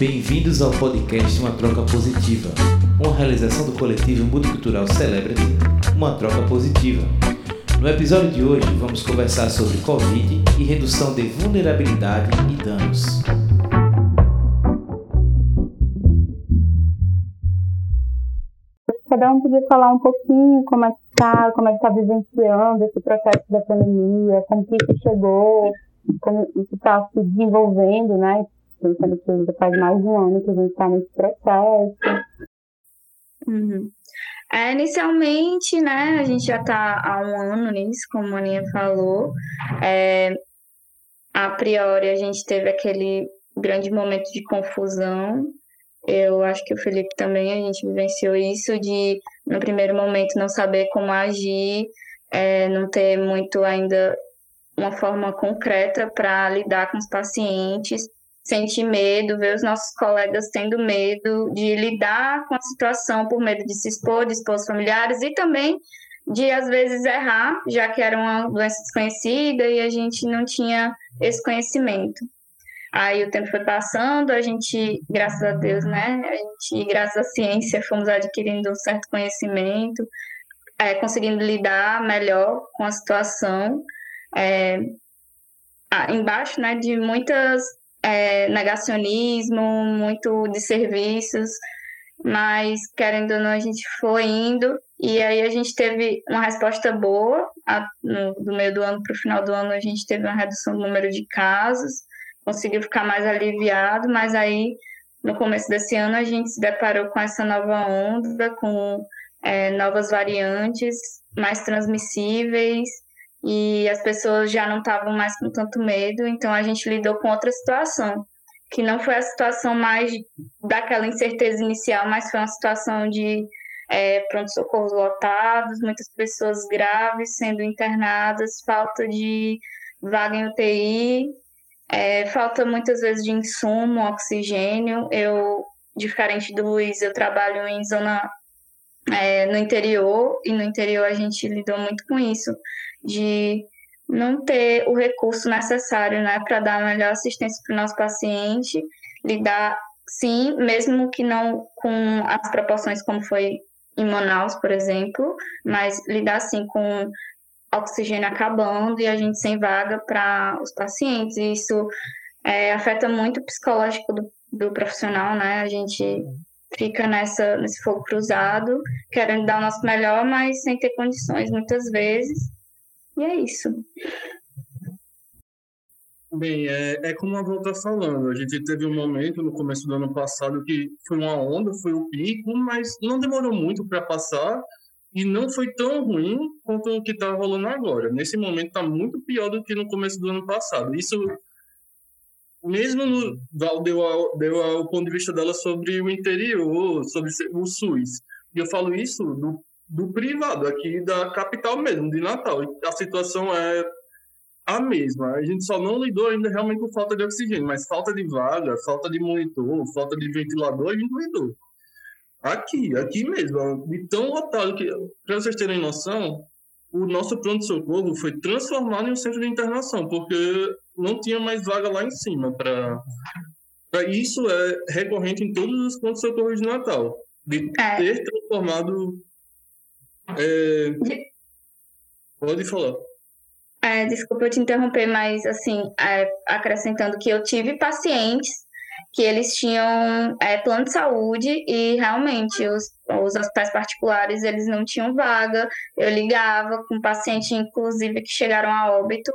Bem-vindos ao podcast Uma Troca Positiva, uma realização do coletivo multicultural Celebrity, Uma Troca Positiva. No episódio de hoje, vamos conversar sobre Covid e redução de vulnerabilidade e danos. Cada um podia falar um pouquinho como é que está, como é que está vivenciando esse processo da pandemia, como que isso chegou, como isso está se desenvolvendo, né? Pensando que já faz mais de um ano que a gente está nesse processo. Uhum. É, inicialmente, né, a gente já está há um ano nisso, como a Aninha falou. É, a priori, a gente teve aquele grande momento de confusão. Eu acho que o Felipe também, a gente vivenciou isso de, no primeiro momento, não saber como agir, é, não ter muito ainda uma forma concreta para lidar com os pacientes, sentir medo, ver os nossos colegas tendo medo de lidar com a situação por medo de se expor, de expor os familiares e também de às vezes errar, já que era uma doença desconhecida e a gente não tinha esse conhecimento. Aí o tempo foi passando, a gente, graças a Deus, né? A gente, graças à ciência, fomos adquirindo um certo conhecimento, é, conseguindo lidar melhor com a situação é, embaixo né, de muitas é, negacionismo, muito de serviços, mas querendo ou não, a gente foi indo. E aí a gente teve uma resposta boa. A, no, do meio do ano para o final do ano, a gente teve uma redução do número de casos, conseguiu ficar mais aliviado, mas aí no começo desse ano a gente se deparou com essa nova onda, com é, novas variantes mais transmissíveis e as pessoas já não estavam mais com tanto medo, então a gente lidou com outra situação, que não foi a situação mais daquela incerteza inicial, mas foi uma situação de é, pronto-socorros lotados, muitas pessoas graves sendo internadas, falta de vaga em UTI, é, falta muitas vezes de insumo, oxigênio. Eu, diferente do Luiz, eu trabalho em zona é, no interior, e no interior a gente lidou muito com isso de não ter o recurso necessário né, para dar a melhor assistência para o nosso paciente, lidar, sim, mesmo que não com as proporções como foi em Manaus, por exemplo, mas lidar sim com oxigênio acabando e a gente sem vaga para os pacientes. E isso é, afeta muito o psicológico do, do profissional, né? A gente fica nessa, nesse fogo cruzado, querendo dar o nosso melhor, mas sem ter condições muitas vezes. E é isso. Bem, é, é como a Val está falando, a gente teve um momento no começo do ano passado que foi uma onda, foi o pico, mas não demorou muito para passar e não foi tão ruim quanto o que está rolando agora. Nesse momento está muito pior do que no começo do ano passado. Isso, mesmo no, Val deu, deu o ponto de vista dela sobre o interior, sobre o SUS. E eu falo isso do do privado, aqui da capital mesmo, de Natal. A situação é a mesma. A gente só não lidou ainda realmente com falta de oxigênio, mas falta de vaga, falta de monitor, falta de ventilador, a gente lidou. Aqui, aqui mesmo, de tão lotado que, para vocês terem noção, o nosso pronto-socorro foi transformado em um centro de internação, porque não tinha mais vaga lá em cima. Para Isso é recorrente em todos os pronto-socorros de Natal, de é. ter transformado é... Pode falar. É, desculpa eu te interromper, mas assim, é, acrescentando que eu tive pacientes que eles tinham é, plano de saúde e realmente os, os hospitais particulares eles não tinham vaga. Eu ligava com paciente, inclusive, que chegaram a óbito,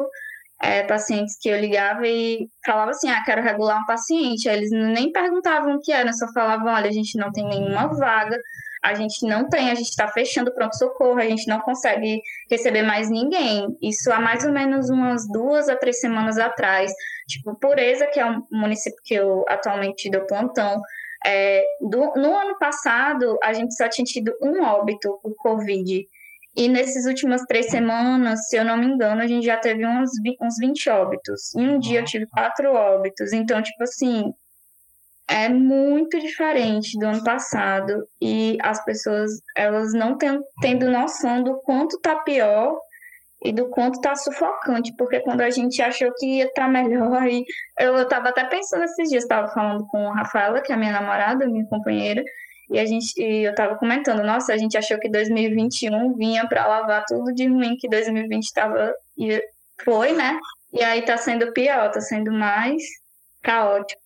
é, pacientes que eu ligava e falava assim, ah, quero regular um paciente. Aí eles nem perguntavam o que era, só falavam, olha, a gente não tem nenhuma vaga, a gente não tem, a gente está fechando o pronto-socorro, a gente não consegue receber mais ninguém. Isso há mais ou menos umas duas a três semanas atrás. Tipo, Pureza, que é um município que eu atualmente dou plantão, é, do, no ano passado, a gente só tinha tido um óbito por Covid. E nessas últimas três semanas, se eu não me engano, a gente já teve uns, uns 20 óbitos. Em um dia eu tive quatro óbitos. Então, tipo assim, é muito diferente do ano passado e as pessoas elas não têm tendo noção do quanto tá pior e do quanto tá sufocante, porque quando a gente achou que ia estar tá melhor, e eu, eu tava até pensando esses dias, estava falando com a Rafaela, que é a minha namorada, minha companheira, e a gente, e eu tava comentando, nossa, a gente achou que 2021 vinha para lavar tudo de ruim que 2020 tava e foi, né? E aí tá sendo pior, tá sendo mais caótico.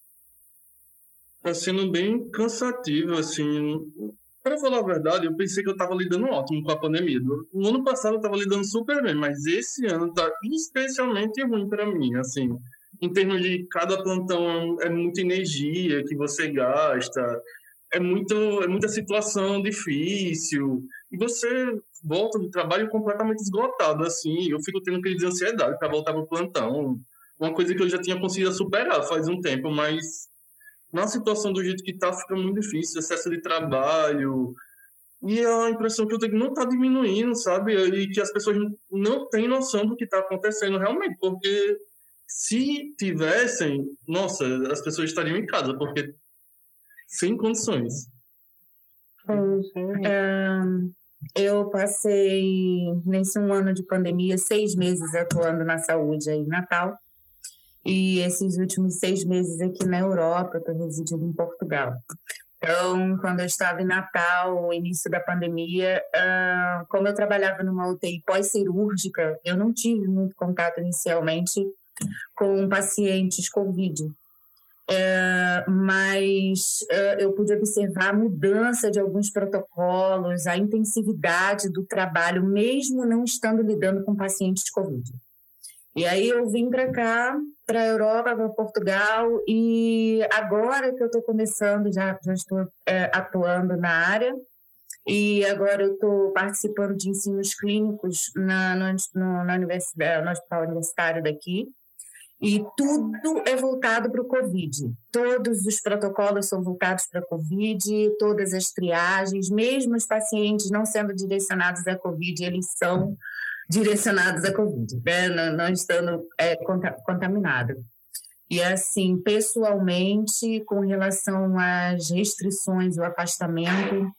Tá sendo bem cansativo, assim. Para falar a verdade, eu pensei que eu tava lidando ótimo com a pandemia. No ano passado eu tava lidando super bem, mas esse ano tá especialmente ruim para mim, assim. Em termos de cada plantão é muita energia que você gasta, é, muito, é muita situação difícil. E você volta do trabalho completamente esgotado, assim. Eu fico tendo crise de ansiedade para voltar pro plantão. Uma coisa que eu já tinha conseguido superar faz um tempo, mas na situação do jeito que tá, fica muito difícil. Excesso de trabalho. E a impressão que eu tenho não tá diminuindo, sabe? E que as pessoas não têm noção do que tá acontecendo realmente, porque se tivessem, nossa, as pessoas estariam em casa, porque sem condições. eu passei, nesse um ano de pandemia, seis meses atuando na saúde aí em Natal. E esses últimos seis meses aqui na Europa, eu estou residindo em Portugal. Então, quando eu estava em Natal, o início da pandemia, uh, como eu trabalhava numa UTI pós-cirúrgica, eu não tive muito contato inicialmente com pacientes COVID. É, mas é, eu pude observar a mudança de alguns protocolos, a intensividade do trabalho, mesmo não estando lidando com pacientes de Covid. E aí eu vim para cá, para a Europa, para Portugal, e agora que eu estou começando, já, já estou é, atuando na área, e agora eu estou participando de ensinos clínicos na, no, no, na universidade, no hospital universitário daqui, e tudo é voltado para o Covid. Todos os protocolos são voltados para a Covid, todas as triagens, mesmo os pacientes não sendo direcionados à Covid, eles são direcionados à Covid, né? não, não estando é, contaminados. E assim, pessoalmente, com relação às restrições, o afastamento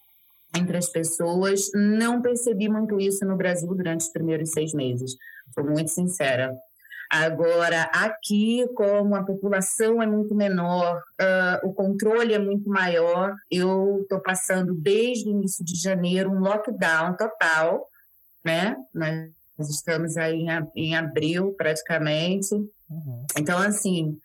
entre as pessoas, não percebi muito isso no Brasil durante os primeiros seis meses. Sou muito sincera. Agora, aqui, como a população é muito menor, uh, o controle é muito maior, eu estou passando desde o início de janeiro um lockdown total, né? Nós estamos aí em, abril, praticamente. Uhum. Então, assim,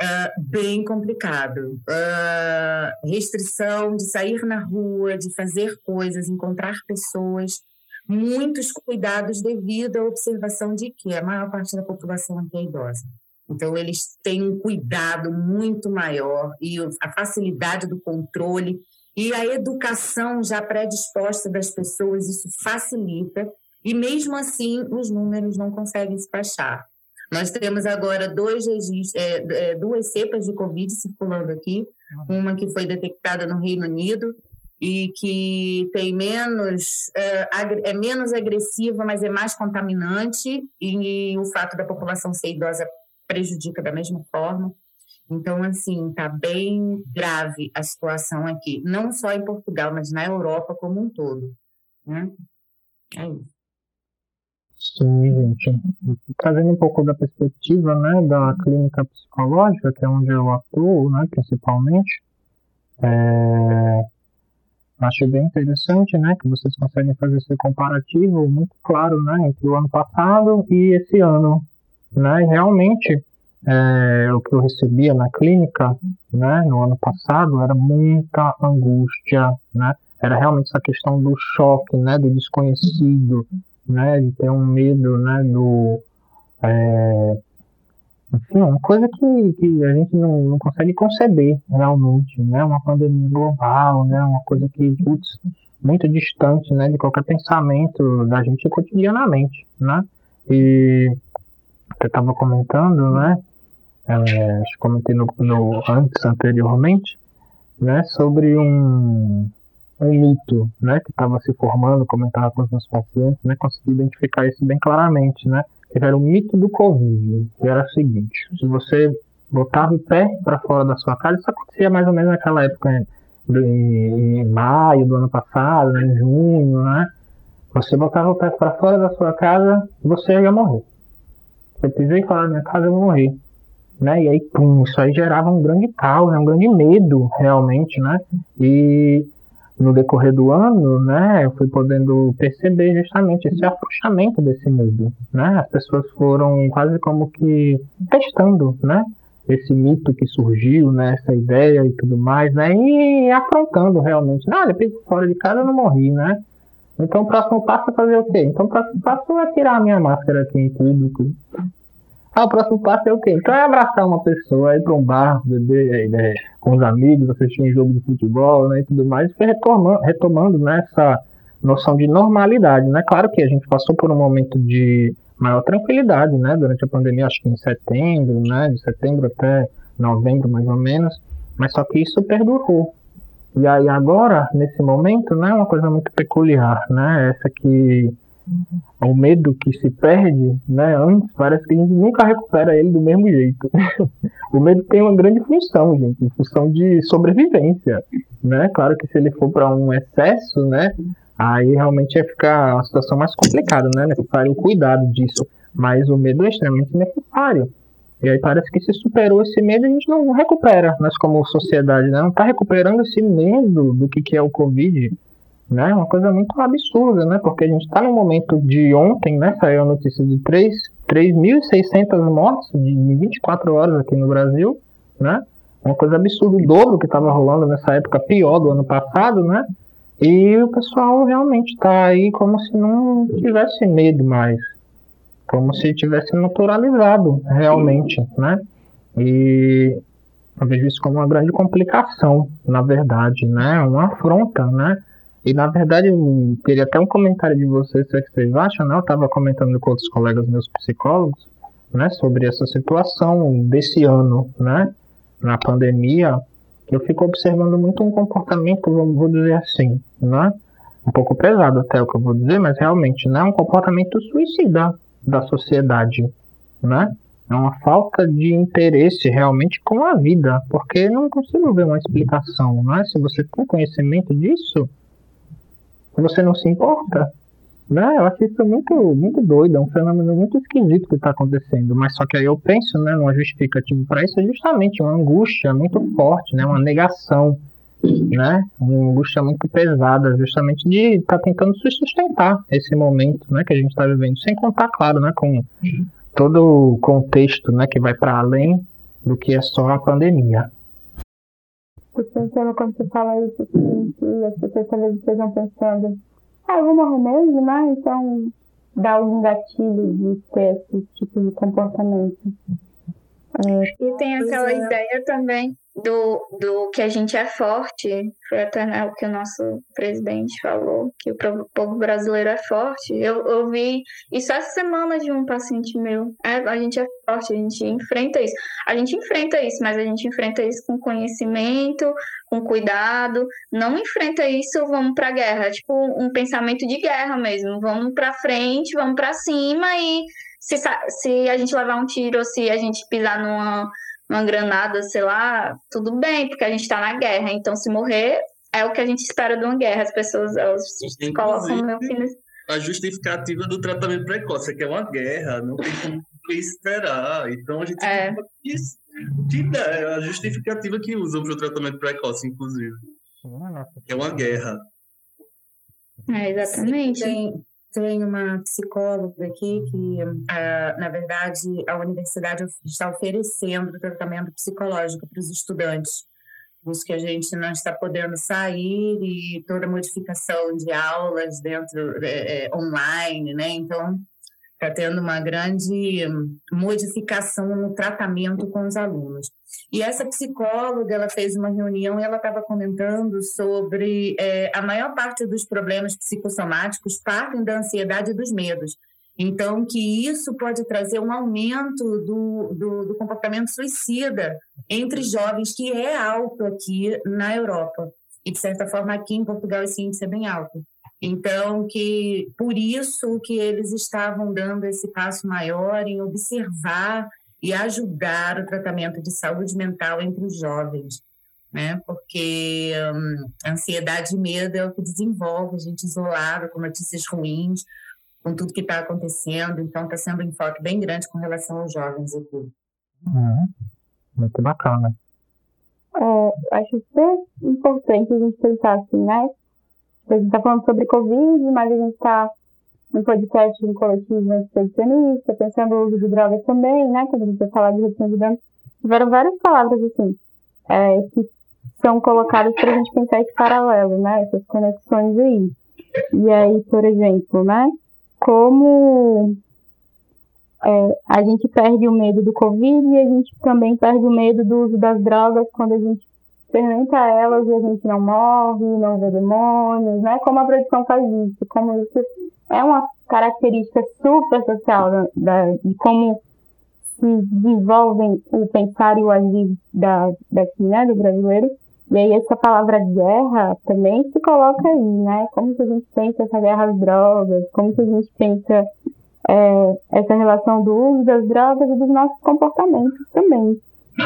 uh, bem complicado. Uh, restrição de sair na rua, de fazer coisas, encontrar pessoas muitos cuidados devido à observação de que a maior parte da população aqui é idosa. Então, eles têm um cuidado muito maior e a facilidade do controle e a educação já predisposta das pessoas, isso facilita. E mesmo assim, os números não conseguem se baixar. Nós temos agora dois é, é, duas cepas de Covid circulando aqui, uma que foi detectada no Reino Unido e que tem menos é, é, menos agressiva, mas é mais contaminante e, o fato da população ser idosa prejudica da mesma forma. Então, assim, tá bem grave a situação aqui, não só em Portugal, mas na Europa como um todo. Né? É isso. Sim, gente. Trazendo um pouco da perspectiva né, da clínica psicológica, que é onde eu atuo, né, principalmente, é, Acho bem interessante, né, que vocês conseguem fazer esse comparativo muito claro, né, entre o ano passado e esse ano, né, realmente é, o que eu recebia na clínica, né, no ano passado era muita angústia, né, era realmente essa questão do choque, né, do desconhecido, né, de ter um medo, né, do é, enfim, uma coisa que, que a gente não, não consegue conceber realmente, né? Uma pandemia global, né? Uma coisa que, putz, muito distante, né? De qualquer pensamento da gente cotidianamente, né? E eu estava comentando, né? É, acho que comentei no, no, antes, anteriormente, né? Sobre um, um mito, né? Que estava se formando, comentava com os meus pacientes, né? Consegui identificar isso bem claramente, né? era o mito do Covid, que era o seguinte: se você botava o pé para fora da sua casa, isso acontecia mais ou menos naquela época, em, em maio do ano passado, né, em junho, né? Você botava o pé para fora da sua casa, você ia morrer. Você pisei fora da minha casa, eu vou morrer. Né? E aí, pum, isso aí gerava um grande caos, né? um grande medo, realmente, né? E no decorrer do ano, né, eu fui podendo perceber justamente esse afrouxamento desse medo, né? As pessoas foram quase como que testando, né? Esse mito que surgiu, né? Essa ideia e tudo mais, né? E afrontando realmente. Não, olha, fora de casa eu não morri, né? Então o próximo passo é fazer o quê? Então o próximo passo é tirar a minha máscara aqui em público. Ah, o próximo passo é o quê? Então é abraçar uma pessoa, ir para um bar, beber né, com os amigos, assistir um jogo de futebol né, e tudo mais. Foi retomando, retomando né, essa noção de normalidade. Né? Claro que a gente passou por um momento de maior tranquilidade né, durante a pandemia, acho que em setembro, né, de setembro até novembro mais ou menos, mas só que isso perdurou. E aí agora, nesse momento, né, uma coisa muito peculiar, né, essa que o medo que se perde, né, antes parece que a gente nunca recupera ele do mesmo jeito. o medo tem uma grande função, gente, função de sobrevivência, né? Claro que se ele for para um excesso, né, aí realmente ia ficar uma situação mais complicada, né? Necessário o cuidado disso, mas o medo é extremamente necessário. E aí parece que se superou esse medo, a gente não recupera, nós como sociedade, né? Não está recuperando esse medo do que, que é o Covid, né? Uma coisa muito absurda, né? Porque a gente está no momento de ontem, né? Saiu a notícia de 3.600 mortes em 24 horas aqui no Brasil, né? Uma coisa absurda, o dobro que estava rolando nessa época, pior do ano passado, né? E o pessoal realmente está aí como se não tivesse medo mais, como se tivesse naturalizado realmente, né? E eu vejo isso como uma grande complicação, na verdade, né? Uma afronta, né? E na verdade, eu queria até um comentário de vocês, o que vocês acham, né? Eu estava comentando com outros colegas meus psicólogos, né, sobre essa situação desse ano, né, na pandemia, eu fico observando muito um comportamento, vou dizer assim, né, um pouco pesado até o que eu vou dizer, mas realmente, né, um comportamento suicida da sociedade, né, é uma falta de interesse realmente com a vida, porque não consigo ver uma explicação, né, se você tem conhecimento disso, você não se importa? Né? Eu acho isso muito, muito doido, é um fenômeno muito esquisito que está acontecendo. Mas só que aí eu penso, né, numa justificativa para isso é justamente uma angústia muito forte, né, uma negação, né, uma angústia muito pesada, justamente de estar tá tentando sustentar esse momento, né, que a gente está vivendo, sem contar, claro, né, com todo o contexto, né, que vai para além do que é só a pandemia. Tô pensando quando você fala isso, assim, que as pessoas talvez estejam pensando, ah, eu vou morrer mesmo, né? Então dá algum gatilho de ter esse tipo de comportamento. É, e tem aquela é. ideia também do, do que a gente é forte, foi até né, o que o nosso presidente falou, que o povo brasileiro é forte. Eu ouvi isso essa semana de um paciente meu. É, a gente é forte, a gente enfrenta isso. A gente enfrenta isso, mas a gente enfrenta isso com conhecimento, com cuidado. Não enfrenta isso, vamos pra guerra. Tipo, um pensamento de guerra mesmo. Vamos pra frente, vamos pra cima e se, se a gente levar um tiro se a gente pisar numa uma granada, sei lá, tudo bem, porque a gente está na guerra. Então, se morrer, é o que a gente espera de uma guerra. As pessoas elas se colocam no fim. A justificativa do tratamento precoce é que é uma guerra, não tem como esperar. Então, a gente é. isso. Que ideia, a justificativa que usam para o tratamento precoce, inclusive. É uma guerra. É, exatamente. Sim, tem uma psicóloga aqui que, uh, na verdade, a universidade está oferecendo tratamento psicológico para os estudantes. Os que a gente não está podendo sair e toda modificação de aulas dentro é, é, online, né? Então, está tendo uma grande modificação no tratamento com os alunos. E essa psicóloga, ela fez uma reunião e ela estava comentando sobre é, a maior parte dos problemas psicossomáticos partem da ansiedade e dos medos. Então, que isso pode trazer um aumento do, do, do comportamento suicida entre jovens, que é alto aqui na Europa. E, de certa forma, aqui em Portugal esse índice é bem alto. Então, que por isso que eles estavam dando esse passo maior em observar e ajudar o tratamento de saúde mental entre os jovens. né? Porque hum, ansiedade e medo é o que desenvolve a gente isolado, com notícias ruins, com tudo que está acontecendo. Então, está sendo um enfoque bem grande com relação aos jovens aqui. Uhum. Muito bacana. É, acho super importante a gente pensar assim, né? A gente está falando sobre Covid, mas a gente está no podcast um coletivo expedicionista, pensando no uso de drogas também, né? Quando a gente vai falar de redução de danos. Tiveram várias palavras, assim, é, que são colocadas para a gente pensar esse paralelo, né? Essas conexões aí. E aí, por exemplo, né? Como é, a gente perde o medo do Covid e a gente também perde o medo do uso das drogas quando a gente experimenta elas e a gente não morre, não vê demônios, né? Como a produção faz isso, como isso é uma característica super social da, da, de como se desenvolvem o pensar e o agir da, daqui, né, do brasileiro. E aí essa palavra guerra também se coloca aí, né? Como que a gente pensa essa guerra às drogas, como que a gente pensa é, essa relação do uso das drogas e dos nossos comportamentos também.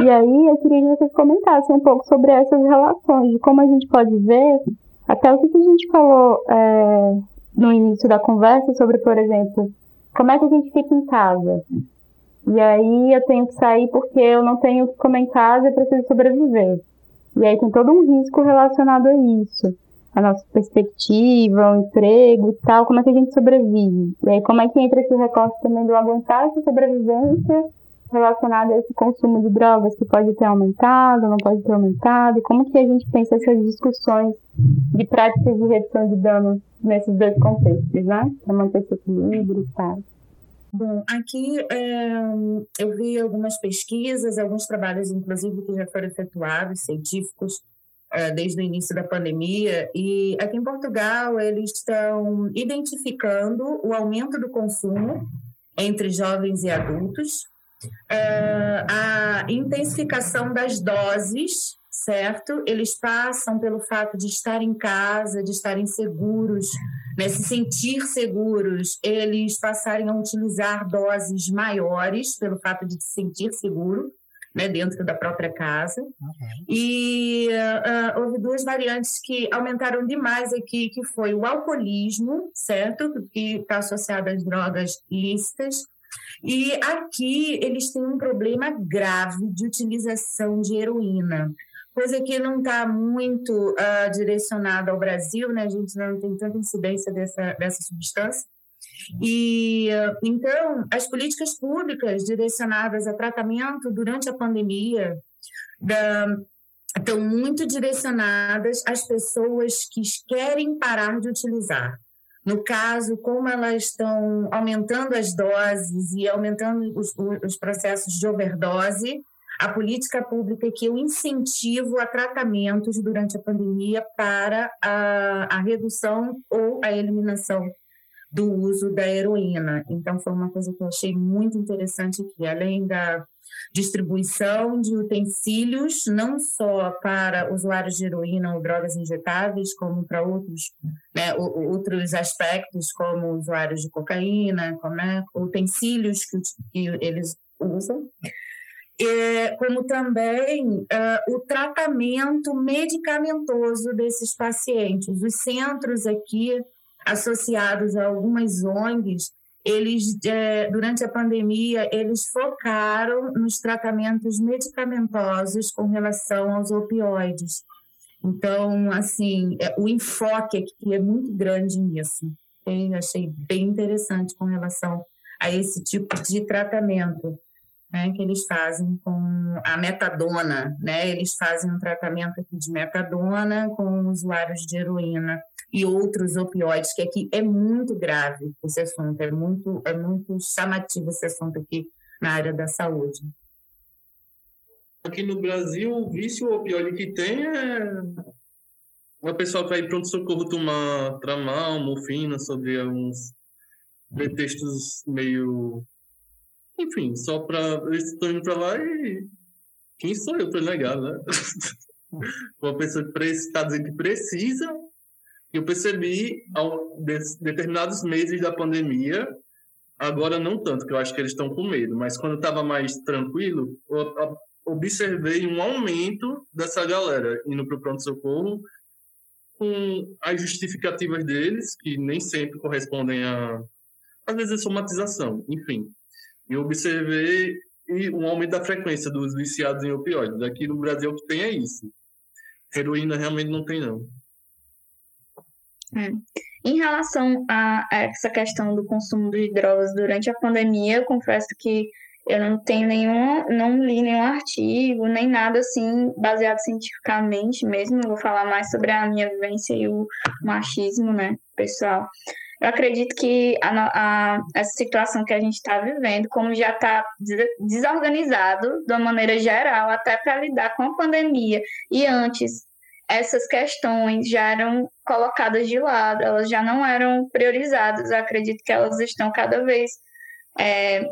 E aí eu queria que vocês comentassem um pouco sobre essas relações, de como a gente pode ver, até o que, a gente falou é, no início da conversa sobre, por exemplo, como é que a gente fica em casa. E aí eu tenho que sair porque eu não tenho o que comer em casa e preciso sobreviver. E aí tem todo um risco relacionado a isso. A nossa perspectiva, o emprego e tal, como é que a gente sobrevive. E aí como é que entra esse recorte também do aguentar essa sobrevivência relacionada a esse consumo de drogas que pode ter aumentado, não pode ter aumentado, e como que a gente pensa essas discussões de práticas de redução de danos nesses dois contextos, né? Para manter esse equilíbrio e tal. Bom, aqui é, eu vi algumas pesquisas, alguns trabalhos, inclusive, que já foram efetuados, científicos, é, desde o início da pandemia, e aqui em Portugal eles estão identificando o aumento do consumo entre jovens e adultos, é, a intensificação das doses certo? Eles passam pelo fato de estar em casa, de estarem seguros, né? se sentir seguros, eles passarem a utilizar doses maiores pelo fato de se sentir seguro. Né, dentro da própria casa. Uhum. E uh, houve duas variantes que aumentaram demais aqui, que foi o alcoolismo, certo? Que está associado às drogas lícitas. E aqui eles têm um problema grave de utilização de heroína coisa que não está muito uh, direcionada ao Brasil, né? A gente não tem tanta incidência dessa, dessa substância. E então, as políticas públicas direcionadas a tratamento durante a pandemia da, estão muito direcionadas às pessoas que querem parar de utilizar. No caso, como elas estão aumentando as doses e aumentando os, os processos de overdose, a política pública que eu incentivo a tratamentos durante a pandemia para a, a redução ou a eliminação do uso da heroína. Então, foi uma coisa que eu achei muito interessante aqui, além da distribuição de utensílios, não só para usuários de heroína ou drogas injetáveis, como para outros, né, outros aspectos, como usuários de cocaína, como, né, utensílios que, que eles usam é, como também o tratamento medicamentoso desses pacientes. Os centros aqui, associados a algumas ONGs, eles, é, durante a pandemia, eles focaram nos tratamentos medicamentosos com relação aos opioides. Então, assim, é, o enfoque aqui é muito grande nisso. Eu achei bem interessante com relação a esse tipo de tratamento né, que eles fazem com a metadona, né? Eles fazem um tratamento aqui de metadona com usuários de heroína e outros opioides, que aqui é muito grave esse assunto, é muito, é muito chamativo esse assunto aqui na área da saúde. Aqui no Brasil, o vício opioide que tem é uma pessoa vai pronto-socorro tomar tramal, morfina, sobre alguns pretextos meio enfim, só para. Eles estão indo para lá e. Quem sou eu para negar, né? Uma pessoa que está dizendo que precisa. Eu percebi ao de, determinados meses da pandemia, agora não tanto, que eu acho que eles estão com medo, mas quando estava mais tranquilo, a, observei um aumento dessa galera indo para o pronto-socorro com as justificativas deles, que nem sempre correspondem a, às vezes, a somatização, enfim. E observei um aumento da frequência dos viciados em opioides. Aqui no Brasil o que tem é isso. Heroína realmente não tem, não. É. Em relação a essa questão do consumo de drogas durante a pandemia, eu confesso que eu não tenho nenhum, não li nenhum artigo, nem nada assim baseado cientificamente mesmo. Eu vou falar mais sobre a minha vivência e o machismo, né, pessoal. Eu acredito que a, a, essa situação que a gente está vivendo, como já está desorganizado de uma maneira geral, até para lidar com a pandemia, e antes essas questões já eram colocadas de lado, elas já não eram priorizadas. Eu acredito que elas estão cada vez é,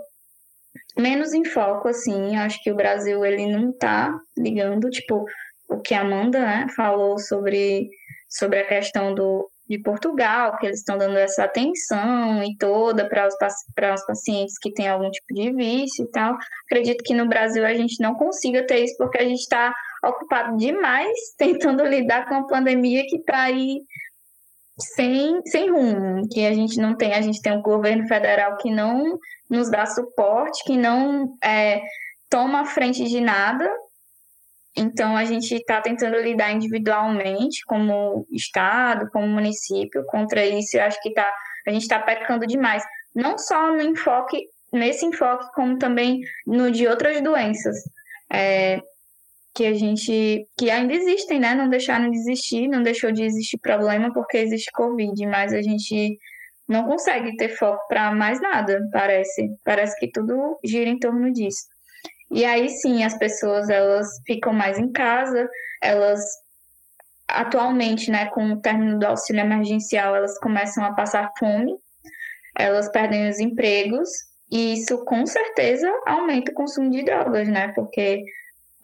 menos em foco, assim. Acho que o Brasil ele não está ligando, tipo, o que a Amanda né, falou sobre, sobre a questão do, de Portugal, que eles estão dando essa atenção e toda para os, para os pacientes que têm algum tipo de vício e tal. Acredito que no Brasil a gente não consiga ter isso porque a gente está ocupado demais tentando lidar com a pandemia que está aí sem, sem rumo, que a gente não tem, a gente tem um governo federal que não nos dá suporte, que não é, toma a frente de nada. Então a gente está tentando lidar individualmente, como estado, como município, contra isso. Eu acho que tá, a gente está pecando demais, não só no enfoque nesse enfoque, como também no de outras doenças. É, que a gente que ainda existem, né? Não deixaram de existir, não deixou de existir problema porque existe Covid, mas a gente não consegue ter foco para mais nada, parece. Parece que tudo gira em torno disso. E aí sim, as pessoas elas ficam mais em casa, elas atualmente, né, com o término do auxílio emergencial, elas começam a passar fome, elas perdem os empregos, e isso com certeza aumenta o consumo de drogas, né? Porque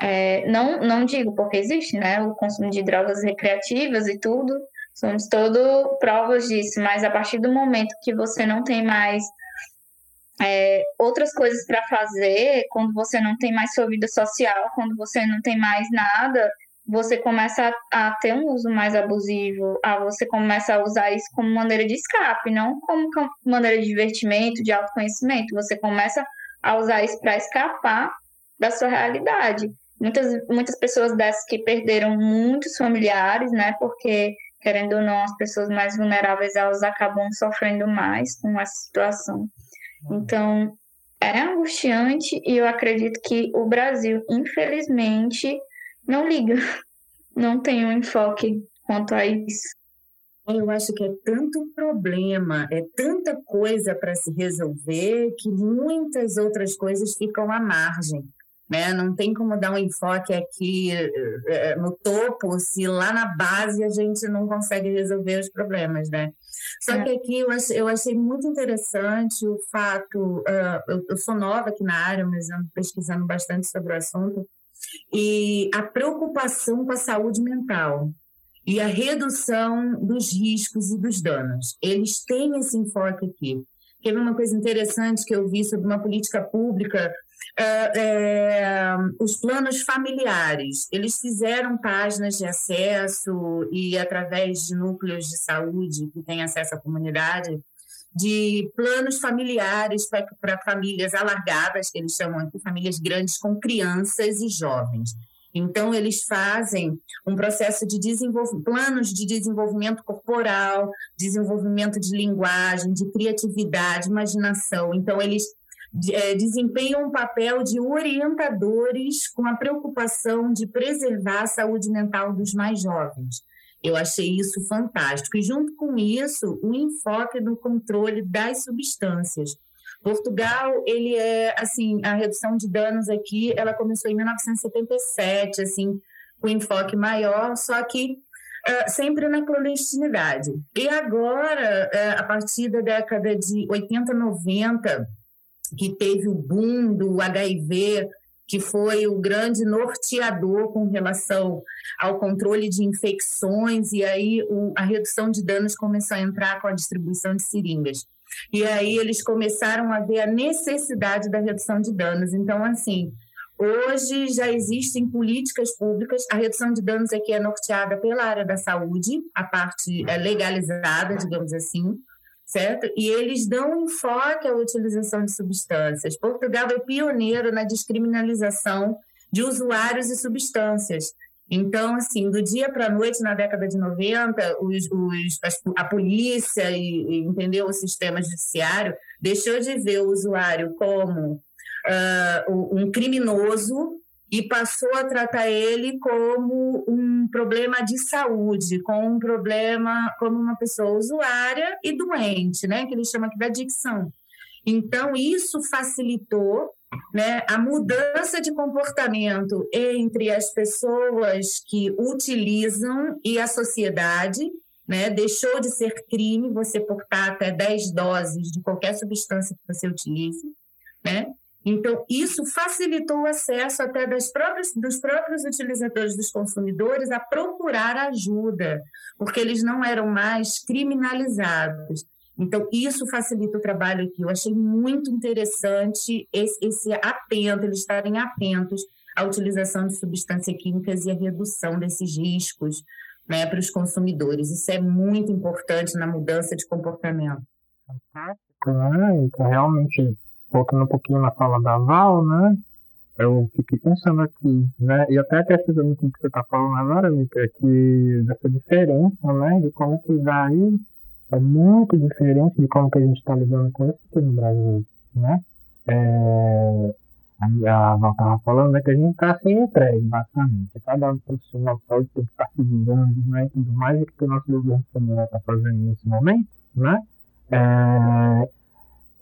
é, não, não digo porque existe, né? O consumo de drogas recreativas e tudo, somos todos provas disso, mas a partir do momento que você não tem mais é, outras coisas para fazer, quando você não tem mais sua vida social, quando você não tem mais nada, você começa a, a, ter um uso mais abusivo, a você começa a usar isso como maneira de escape, não como maneira de divertimento, de autoconhecimento. Você começa a usar isso para escapar da sua realidade. Muitas, muitas pessoas dessas que perderam muitos familiares, né? Porque, querendo ou não, as pessoas mais vulneráveis, elas acabam sofrendo mais com essa situação. Então, é angustiante e eu acredito que o Brasil, infelizmente, não liga, não tem um enfoque quanto a isso. Eu acho que é tanto problema, é tanta coisa para se resolver que muitas outras coisas ficam à margem né? Não tem como dar um enfoque aqui é, no topo se lá na base a gente não consegue resolver os problemas, né? Só é. que aqui eu achei, eu achei, muito interessante o fato, uh, eu, eu, sou nova aqui na área, mas ando pesquisando bastante sobre o assunto, e a preocupação com a saúde mental e a redução dos riscos e dos danos. Eles têm esse enfoque aqui. Teve uma coisa interessante que eu vi sobre uma política pública é, é, os planos familiares. Eles fizeram páginas de acesso e através de núcleos de saúde que têm acesso à comunidade, de planos familiares para famílias alargadas, que eles chamam aqui, famílias grandes com crianças e jovens. Então, eles fazem um processo de desenvolvimento, planos de desenvolvimento corporal, desenvolvimento de linguagem, de criatividade, imaginação. Então, eles desempenham um papel de orientadores com a preocupação de preservar a saúde mental dos mais jovens. Eu achei isso fantástico. E, junto com isso, o enfoque no controle das substâncias. Portugal, ele é, assim, a redução de danos aqui, ela começou em 1977, assim, com enfoque maior, só que uh, sempre na clandestinidade. E agora, uh, a partir da década de 80, 90, que teve o boom do HIV, que foi o grande norteador com relação ao controle de infecções, e aí o, a redução de danos começou a entrar com a distribuição de seringas. E aí eles começaram a ver a necessidade da redução de danos. Então, assim, Hoje já existem políticas públicas, a redução de danos aqui é norteada pela área da saúde, a parte é legalizada, digamos assim, certo? E eles dão enfoque à utilização de substâncias. Portugal é pioneiro na descriminalização de usuários e substâncias. Então, assim, do dia para a noite, na década de 90, os, os, a polícia e, entendeu, o sistema judiciário deixou de ver o usuário como uh, um criminoso e passou a tratar ele como um problema de saúde, como um problema, como uma pessoa usuária e doente, né, que eles chamam aqui da adicção. Então, isso facilitou né, a mudança de comportamento entre as pessoas que utilizam e a sociedade, né, deixou de ser crime você portar até 10 doses de qualquer substância que você utilize, né? Então, isso facilitou o acesso até das próprias, dos próprios utilizadores, dos consumidores, a procurar ajuda, porque eles não eram mais criminalizados. Então, isso facilita o trabalho aqui. Eu achei muito interessante esse, esse atento, eles estarem atentos à utilização de substâncias químicas e à redução desses riscos né, para os consumidores. Isso é muito importante na mudança de comportamento. Fantástico? Então, realmente, voltando um pouquinho na fala da Val, né? Eu fiquei pensando aqui, né? E até precisando com o que você está falando agora, Mica, é que dessa diferença, né? De como que daí é muito diferente de como que a gente está lidando com isso aqui no Brasil, né? É, a Val estava falando né, que a gente está sem entregue, basicamente. Cada profissional de saúde tem que estar se visando, né, e tudo mais, e que o nosso governo federal está fazendo nesse momento, né? É,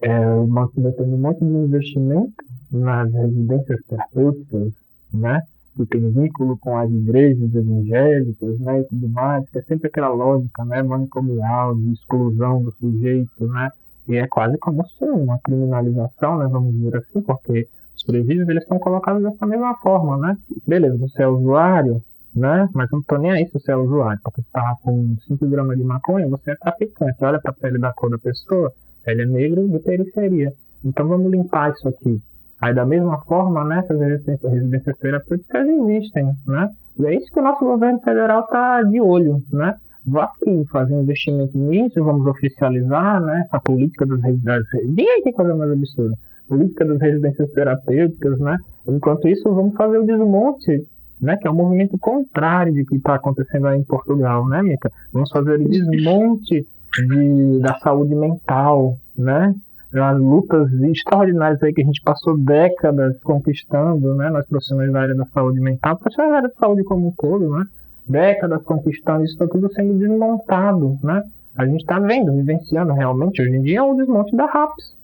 é, o banco tendo um monte de investimento nas residências terapêuticas, né? que tem vínculo com as igrejas evangélicas, né, e tudo mais, que é sempre aquela lógica, né, manicomial, de exclusão do sujeito, né, e é quase como se uma criminalização, né, vamos dizer assim, porque os prejuízos, eles estão colocados dessa mesma forma, né, beleza, você é usuário, né, mas não estou nem aí se você é usuário, porque você está com 5 gramas de maconha, você é traficante, olha para a pele da cor da pessoa, ele é negro de periferia, então vamos limpar isso aqui, Aí, da mesma forma, né, essas residências, terapêuticas existem, né? E é isso que o nosso governo federal está de olho, né? Aqui fazer um investimento nisso, vamos oficializar, né, essa política das residências. Coisa mais absurda. Política das residências terapêuticas, né? Enquanto isso, vamos fazer o desmonte, né, que é o um movimento contrário de que está acontecendo aí em Portugal, né, Mica? Vamos fazer o desmonte de, da saúde mental, né? as lutas extraordinárias aí que a gente passou décadas conquistando, né, nós profissionais da área da saúde mental, profissionais da área da saúde como um todo, né, décadas conquistando, isso está tudo sendo desmontado, né, a gente está vendo, vivenciando realmente, hoje em dia, o desmonte da RAPS,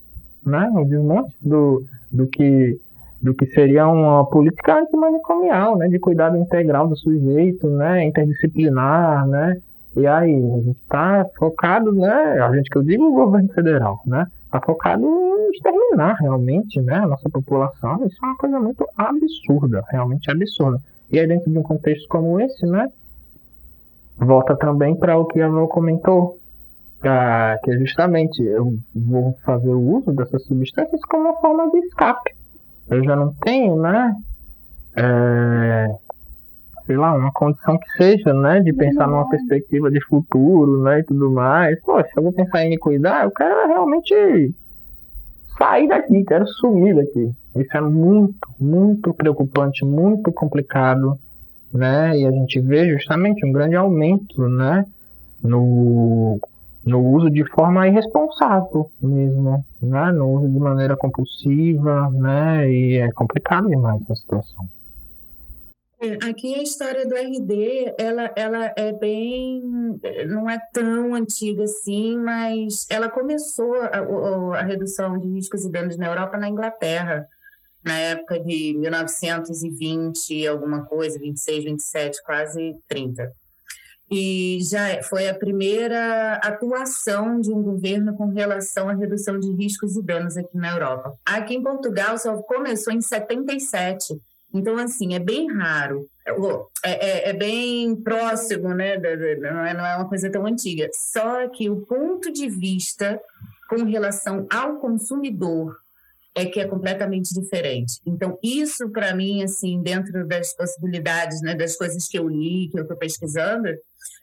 né, o desmonte do, do que do que seria uma política antimanicomial, né, de cuidado integral do sujeito, né, interdisciplinar, né, e aí, a gente está focado, né, a gente que eu digo o governo federal, né, está focado em exterminar realmente né, a nossa população. Isso é uma coisa muito absurda, realmente absurda. E aí, dentro de um contexto como esse, né, volta também para o que a Val comentou, que é justamente eu vou fazer o uso dessas substâncias como uma forma de escape. Eu já não tenho, né, é, sei lá, uma condição que seja, né, de pensar numa perspectiva de futuro, né, e tudo mais. Poxa, eu vou pensar em me cuidar, eu quero realmente sair daqui, quero sumir daqui. Isso é muito, muito preocupante, muito complicado, né, e a gente vê justamente um grande aumento, né, no, no uso de forma irresponsável mesmo, né, no uso de maneira compulsiva, né, e é complicado demais essa situação. É, aqui a história do RD, ela, ela é bem, não é tão antiga assim, mas ela começou a, a redução de riscos e danos na Europa na Inglaterra, na época de 1920, alguma coisa, 26, 27, quase 30. E já foi a primeira atuação de um governo com relação à redução de riscos e danos aqui na Europa. Aqui em Portugal só começou em 77, então, assim, é bem raro, é, é, é bem próximo, né? Não é, não é uma coisa tão antiga. Só que o ponto de vista com relação ao consumidor é que é completamente diferente. Então, isso para mim, assim, dentro das possibilidades, né, das coisas que eu li, que eu estou pesquisando,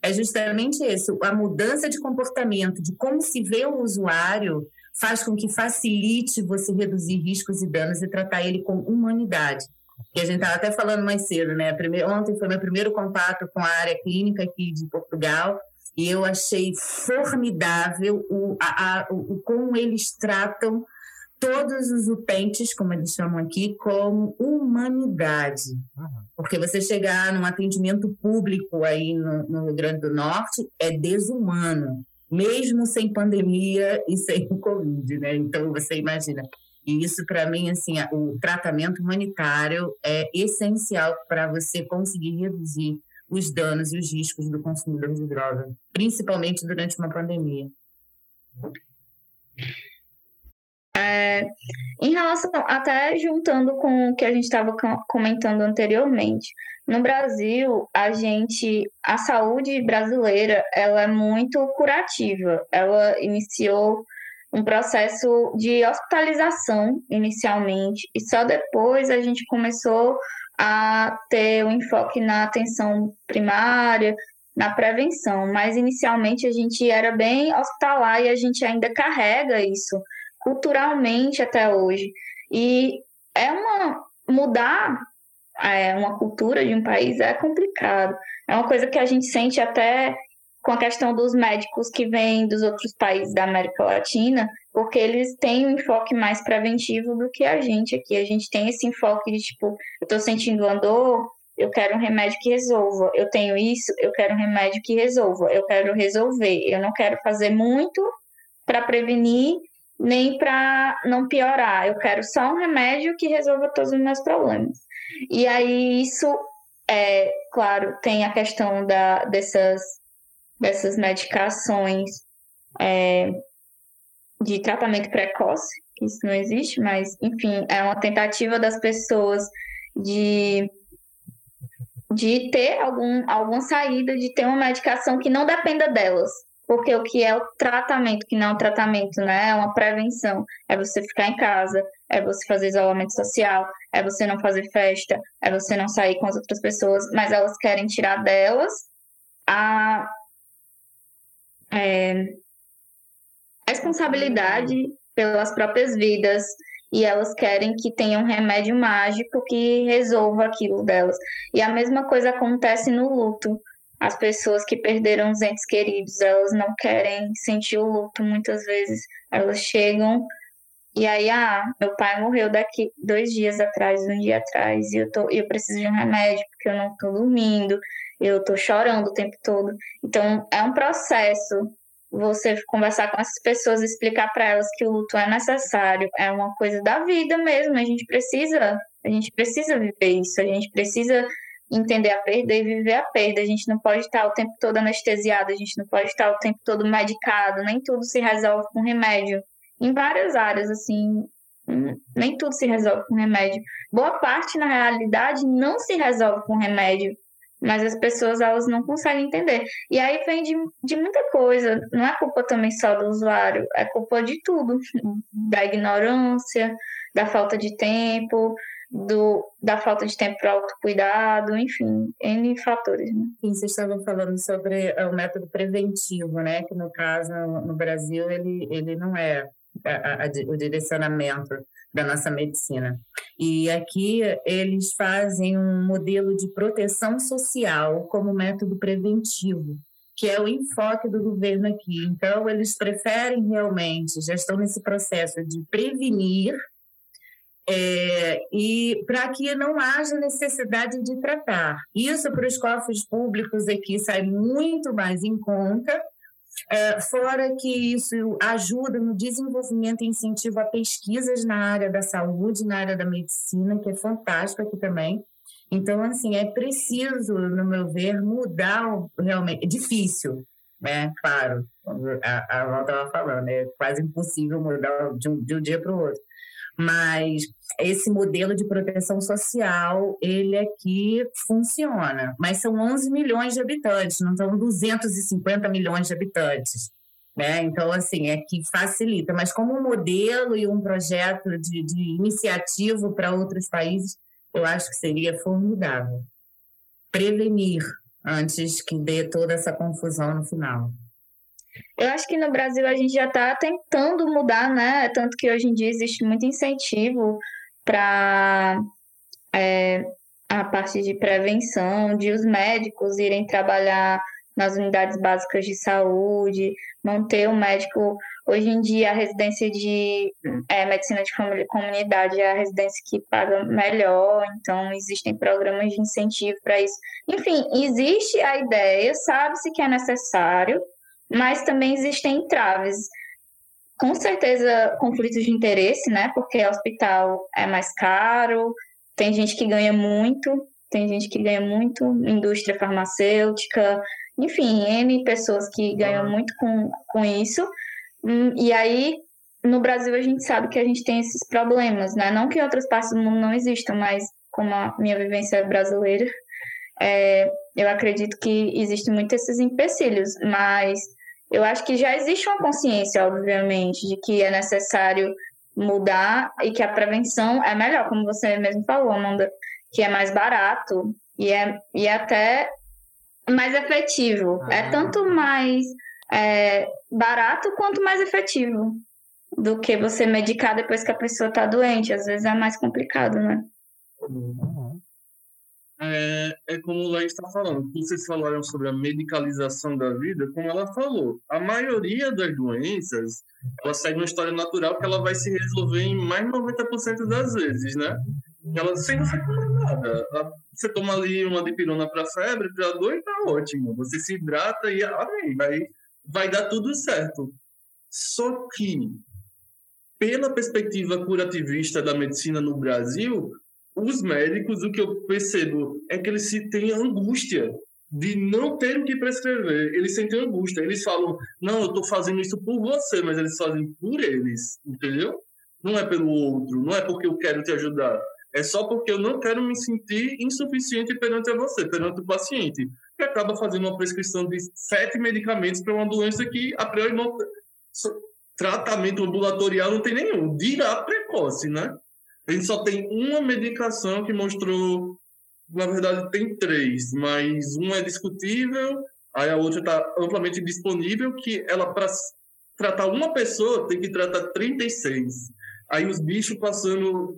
é justamente isso. A mudança de comportamento, de como se vê o usuário, faz com que facilite você reduzir riscos e danos e tratar ele com humanidade. Que a gente estava até falando mais cedo, né? Primeiro, ontem foi meu primeiro contato com a área clínica aqui de Portugal e eu achei formidável o, a, a, o, como eles tratam todos os utentes, como eles chamam aqui, como humanidade. Porque você chegar num atendimento público aí no, no, Rio Grande do Norte é desumano, mesmo sem pandemia e sem Covid, né? Então você imagina. E isso, para mim, assim, o tratamento humanitário é essencial para você conseguir reduzir os danos e os riscos do consumidor de droga, principalmente durante uma pandemia. É, em relação, até juntando com o que a gente estava comentando anteriormente, no Brasil, a gente, a saúde brasileira, ela é muito curativa. Ela iniciou um processo de hospitalização inicialmente e só depois a gente começou a ter o um enfoque na atenção primária, na prevenção, mas inicialmente a gente era bem hospitalar e a gente ainda carrega isso culturalmente até hoje. E é uma mudar é, uma cultura de um país é complicado. É uma coisa que a gente sente até com a questão dos médicos que vêm dos outros países da América Latina, porque eles têm um enfoque mais preventivo do que a gente aqui. A gente tem esse enfoque de tipo, eu estou sentindo uma dor, eu quero um remédio que resolva. Eu tenho isso, eu quero um remédio que resolva. Eu quero resolver. Eu não quero fazer muito para prevenir nem para não piorar. Eu quero só um remédio que resolva todos os meus problemas. E aí isso é, claro, tem a questão da, dessas, dessas medicações é, de tratamento precoce, que isso não existe, mas enfim, é uma tentativa das pessoas de de ter algum, alguma saída, de ter uma medicação que não dependa delas, porque o que é o tratamento, que não é um tratamento, né? É uma prevenção. É você ficar em casa, é você fazer isolamento social, é você não fazer festa, é você não sair com as outras pessoas, mas elas querem tirar delas a é, responsabilidade pelas próprias vidas e elas querem que tenha um remédio mágico que resolva aquilo delas. E a mesma coisa acontece no luto as pessoas que perderam os entes queridos, elas não querem sentir o luto muitas vezes. Elas chegam e aí, ah, meu pai morreu daqui dois dias atrás, um dia atrás, e eu, tô, eu preciso de um remédio porque eu não tô dormindo, eu tô chorando o tempo todo. Então, é um processo você conversar com essas pessoas, explicar para elas que o luto é necessário, é uma coisa da vida mesmo, a gente precisa, a gente precisa viver isso, a gente precisa entender a perda e viver a perda. A gente não pode estar o tempo todo anestesiado, a gente não pode estar o tempo todo medicado, nem tudo se resolve com remédio. Em várias áreas, assim, nem tudo se resolve com remédio. Boa parte, na realidade, não se resolve com remédio, mas as pessoas elas não conseguem entender. E aí vem de, de muita coisa, não é culpa também só do usuário, é culpa de tudo, da ignorância, da falta de tempo, do, da falta de tempo para autocuidado, enfim, N fatores. Né? Sim, vocês estavam falando sobre é, o método preventivo, né? Que no caso, no Brasil, ele, ele não é a, a, o direcionamento da nossa medicina. E aqui eles fazem um modelo de proteção social como método preventivo, que é o enfoque do governo aqui. Então, eles preferem realmente, já estão nesse processo de prevenir é, e para que não haja necessidade de tratar. Isso para os cofres públicos aqui sai muito mais em conta, fora que isso ajuda no desenvolvimento e incentivo a pesquisas na área da saúde, na área da medicina, que é fantástico aqui também. Então, assim, é preciso, no meu ver, mudar realmente. É difícil, né? Claro, a, a Val estava falando, é quase impossível mudar de um, de um dia para o outro mas esse modelo de proteção social, ele aqui funciona. Mas são 11 milhões de habitantes, não são 250 milhões de habitantes. Né? Então, assim, é que facilita. Mas como modelo e um projeto de, de iniciativo para outros países, eu acho que seria formidável. Prevenir antes que dê toda essa confusão no final. Eu acho que no Brasil a gente já está tentando mudar, né? Tanto que hoje em dia existe muito incentivo para é, a parte de prevenção, de os médicos irem trabalhar nas unidades básicas de saúde, manter o médico. Hoje em dia, a residência de é, medicina de comunidade é a residência que paga melhor, então existem programas de incentivo para isso. Enfim, existe a ideia, sabe-se que é necessário, mas também existem entraves. Com certeza, conflitos de interesse, né? Porque hospital é mais caro, tem gente que ganha muito, tem gente que ganha muito, indústria farmacêutica, enfim, N pessoas que ganham muito com, com isso. Hum, e aí, no Brasil, a gente sabe que a gente tem esses problemas, né? Não que em outras partes do mundo não existam, mas como a minha vivência é brasileira, é, eu acredito que existem muitos esses empecilhos, mas eu acho que já existe uma consciência, obviamente, de que é necessário mudar e que a prevenção é melhor, como você mesmo falou, Amanda, que é mais barato e é, e é até mais efetivo. É ah. É tanto mais é, barato quanto mais efetivo do que você medicar depois que a pessoa está doente. Às vezes é mais complicado, né? Uhum. É, é como o Laís está falando, vocês falaram sobre a medicalização da vida, como ela falou, a maioria das doenças, ela segue uma história natural que ela vai se resolver em mais de 90% das vezes, né? Ela sem você tomar nada. Você toma ali uma dipirona para febre, para dor e tá ótimo. Você se hidrata e amém, vai, vai dar tudo certo. Só que, pela perspectiva curativista da medicina no Brasil, os médicos, o que eu percebo é que eles se têm angústia de não ter o que prescrever. Eles sentem angústia. Eles falam, não, eu estou fazendo isso por você, mas eles fazem por eles, entendeu? Não é pelo outro, não é porque eu quero te ajudar. É só porque eu não quero me sentir insuficiente perante você, perante o paciente. Que acaba fazendo uma prescrição de sete medicamentos para uma doença que, a priori, não, tratamento ambulatorial não tem nenhum. Dirá precoce, né? A gente só tem uma medicação que mostrou, na verdade tem três, mas uma é discutível, aí a outra está amplamente disponível, que ela para tratar uma pessoa tem que tratar 36. Aí os bichos passando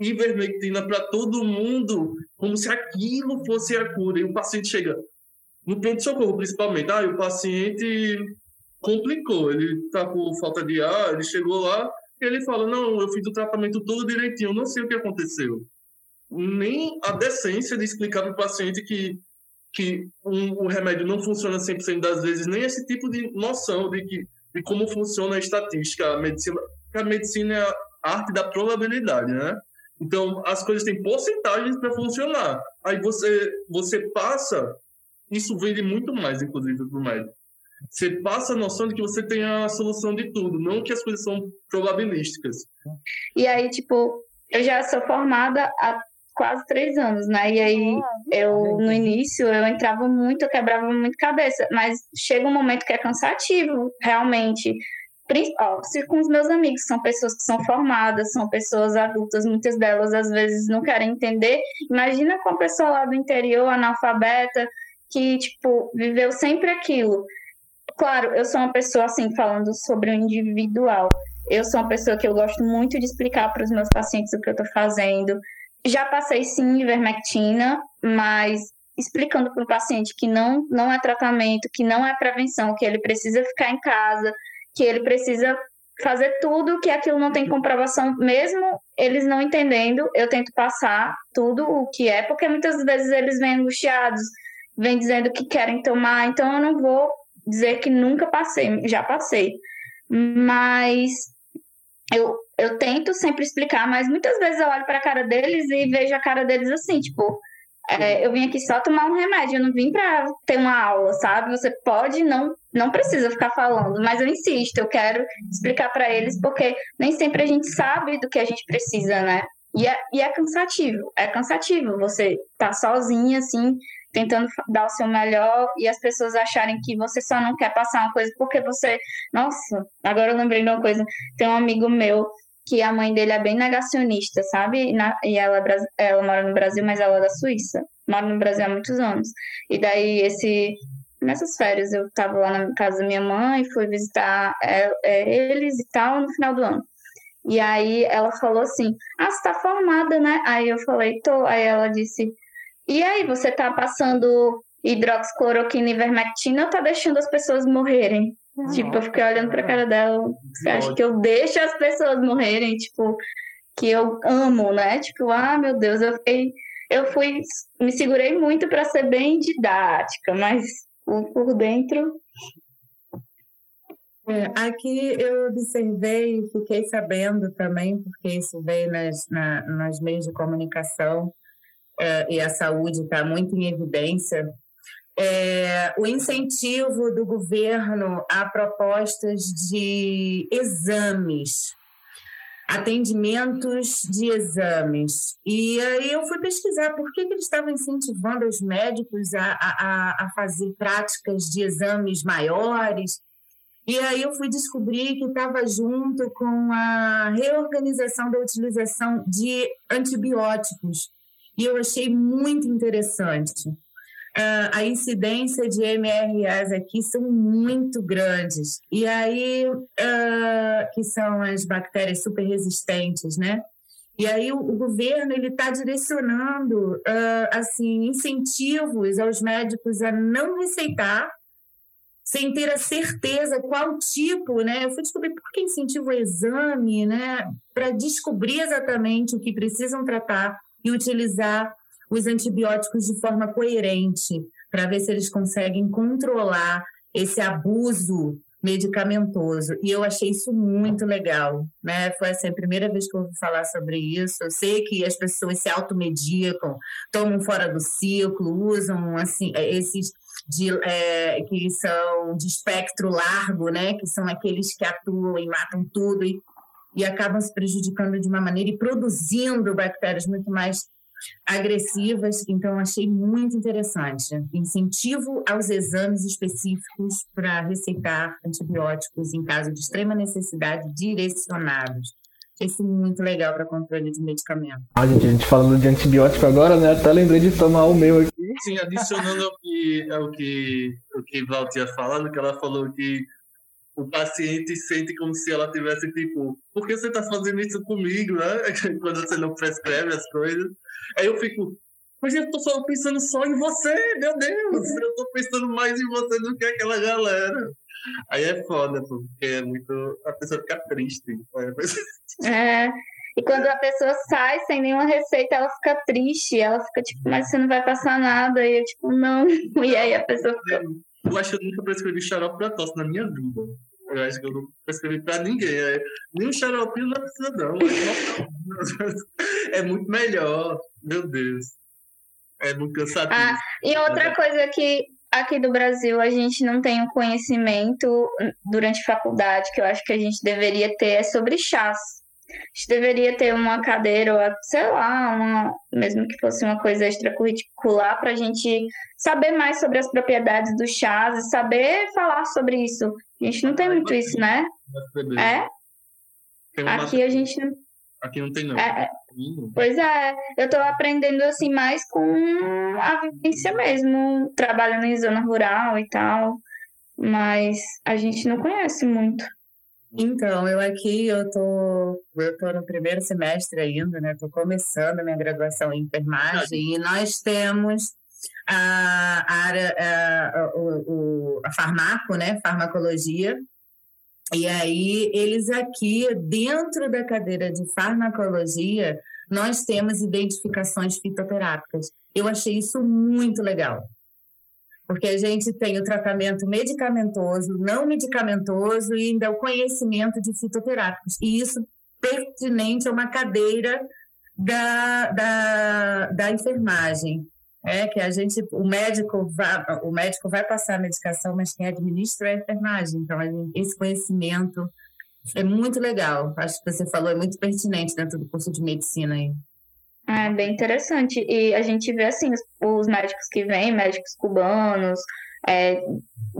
ivermectina para todo mundo, como se aquilo fosse a cura. E o paciente chega no pronto-socorro, principalmente. Ah, o paciente complicou, ele está com falta de ar, ele chegou lá, ele fala: Não, eu fiz o tratamento todo direitinho, não sei o que aconteceu. Nem a decência de explicar para o paciente que, que um, o remédio não funciona 100% das vezes, nem esse tipo de noção de, que, de como funciona a estatística, a medicina. A medicina é a arte da probabilidade, né? Então, as coisas têm porcentagens para funcionar. Aí você, você passa, isso vende muito mais, inclusive, para o médico você passa a noção de que você tem a solução de tudo, não que as coisas são probabilísticas. E aí, tipo, eu já sou formada há quase três anos, né? E aí, eu, no início, eu entrava muito, eu quebrava muito cabeça, mas chega um momento que é cansativo, realmente. Ó, se com os meus amigos são pessoas que são formadas, são pessoas adultas, muitas delas às vezes não querem entender. Imagina com a pessoa lá do interior, analfabeta, que, tipo, viveu sempre aquilo. Claro, eu sou uma pessoa, assim, falando sobre o individual. Eu sou uma pessoa que eu gosto muito de explicar para os meus pacientes o que eu estou fazendo. Já passei, sim, ivermectina, mas explicando para o paciente que não, não é tratamento, que não é prevenção, que ele precisa ficar em casa, que ele precisa fazer tudo que aquilo não tem comprovação, mesmo eles não entendendo, eu tento passar tudo o que é, porque muitas vezes eles vêm angustiados, vêm dizendo que querem tomar, então eu não vou dizer que nunca passei, já passei. Mas eu, eu tento sempre explicar, mas muitas vezes eu olho para a cara deles e vejo a cara deles assim, tipo, é, eu vim aqui só tomar um remédio, eu não vim para ter uma aula, sabe? Você pode, não, não precisa ficar falando, mas eu insisto, eu quero explicar para eles, porque nem sempre a gente sabe do que a gente precisa, né? E é, e é cansativo, é cansativo você tá sozinha, assim, tentando dar o seu melhor e as pessoas acharem que você só não quer passar uma coisa porque você. Nossa, agora eu lembrei de uma coisa. Tem um amigo meu que a mãe dele é bem negacionista, sabe? E, ela, é ela mora no Brasil, mas ela é da Suíça. Mora no Brasil há muitos anos. E daí, esse nessas férias, eu tava lá na casa da minha mãe, fui visitar é, é, eles e tal no final do ano. E aí ela falou assim: Ah, você tá formada, né? Aí eu falei: Tô. Aí ela disse: E aí, você tá passando hidroxicloroquina e vermectina ou tá deixando as pessoas morrerem? Tipo, eu fiquei olhando pra cara dela. Você acha que eu deixo as pessoas morrerem? Tipo, que eu amo, né? Tipo, ah, meu Deus, eu fiquei. Eu fui. Me segurei muito para ser bem didática, mas por dentro. É, aqui eu observei fiquei sabendo também, porque isso veio nas, na, nas meios de comunicação é, e a saúde está muito em evidência, é, o incentivo do governo a propostas de exames, atendimentos de exames. E aí eu fui pesquisar por que, que eles estavam incentivando os médicos a, a, a fazer práticas de exames maiores. E aí eu fui descobrir que estava junto com a reorganização da utilização de antibióticos. E eu achei muito interessante uh, a incidência de MRAs aqui são muito grandes. E aí, uh, que são as bactérias super resistentes, né? E aí o, o governo ele está direcionando uh, assim incentivos aos médicos a não receitar sem ter a certeza qual tipo, né? Eu fui descobrir por que incentivo o exame, né? Para descobrir exatamente o que precisam tratar e utilizar os antibióticos de forma coerente, para ver se eles conseguem controlar esse abuso medicamentoso. E eu achei isso muito legal, né? Foi assim, a primeira vez que eu ouvi falar sobre isso. Eu sei que as pessoas se automedicam, tomam fora do ciclo, usam assim esses de, é, que são de espectro largo, né? Que são aqueles que atuam e matam tudo e, e acabam se prejudicando de uma maneira e produzindo bactérias muito mais agressivas, então achei muito interessante. Incentivo aos exames específicos para receitar antibióticos em caso de extrema necessidade direcionados. Achei isso muito legal para controle de medicamento. Ah, gente, a gente falando de antibiótico agora, né? Até lembrei de tomar o meu aqui. Sim, adicionando ao que, ao que, o que Val tinha falado, que ela falou que o paciente sente como se ela tivesse tipo, por que você está fazendo isso comigo, né? Quando você não prescreve as coisas. Aí eu fico, mas eu tô só pensando só em você, meu Deus, eu tô pensando mais em você do que aquela galera. Aí é foda, porque é muito. A pessoa fica triste. É. E quando a pessoa sai sem nenhuma receita, ela fica triste. Ela fica tipo, mas você não vai passar nada. E eu, tipo, não. E aí a pessoa fica. Eu acho que eu nunca prescrevi xarope pra tosse na minha vida. Eu acho que eu não prescrevi pra ninguém. É, nem o xaropinho não precisa, não. É muito melhor. Meu Deus. É muito cansativo. Ah, e outra coisa que aqui do Brasil a gente não tem o conhecimento durante faculdade, que eu acho que a gente deveria ter, é sobre chás. A gente deveria ter uma cadeira, ou sei lá, uma, mesmo que fosse uma coisa extracurricular, para a gente saber mais sobre as propriedades do chás e saber falar sobre isso. A gente não tem muito isso, né? É? Aqui a gente não. Aqui não tem, não. É, é. pois é, eu estou aprendendo assim mais com a vivência mesmo, trabalhando em zona rural e tal, mas a gente não conhece muito. Então, eu aqui, eu tô, eu tô no primeiro semestre ainda, né? Tô começando a minha graduação em enfermagem e nós temos a, área, a, o, a farmaco, né? Farmacologia. E aí, eles aqui, dentro da cadeira de farmacologia, nós temos identificações fitoterápicas. Eu achei isso muito legal porque a gente tem o tratamento medicamentoso, não medicamentoso e ainda o conhecimento de fitoterápicos. E isso pertinente a uma cadeira da, da, da enfermagem. É que a gente, o médico vai, o médico vai passar a medicação, mas quem administra é a enfermagem. Então, esse conhecimento é muito legal. Acho que você falou, é muito pertinente dentro do curso de medicina aí. É bem interessante. E a gente vê, assim, os, os médicos que vêm, médicos cubanos, é,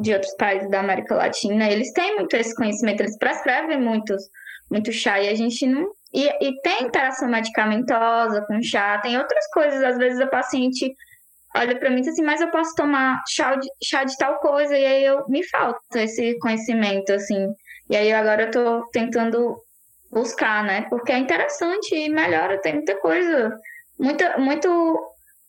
de outros países da América Latina, eles têm muito esse conhecimento, eles prescrevem muitos, muito chá e a gente não. E, e tem interação medicamentosa com chá, tem outras coisas. Às vezes a paciente olha para mim e assim, mas eu posso tomar chá de, chá de tal coisa, e aí eu me falta esse conhecimento, assim. E aí agora eu tô tentando buscar, né? Porque é interessante e melhora, tem muita coisa. Muita, muito,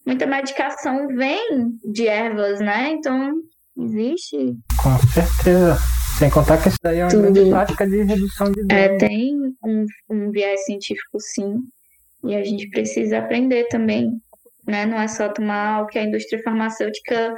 muita medicação vem de ervas, né? Então, existe. Com certeza. Sem contar que isso daí é uma Tudo. grande prática de redução de É, dano. tem um, um viés científico, sim. E a gente precisa aprender também, né? Não é só tomar o que a indústria farmacêutica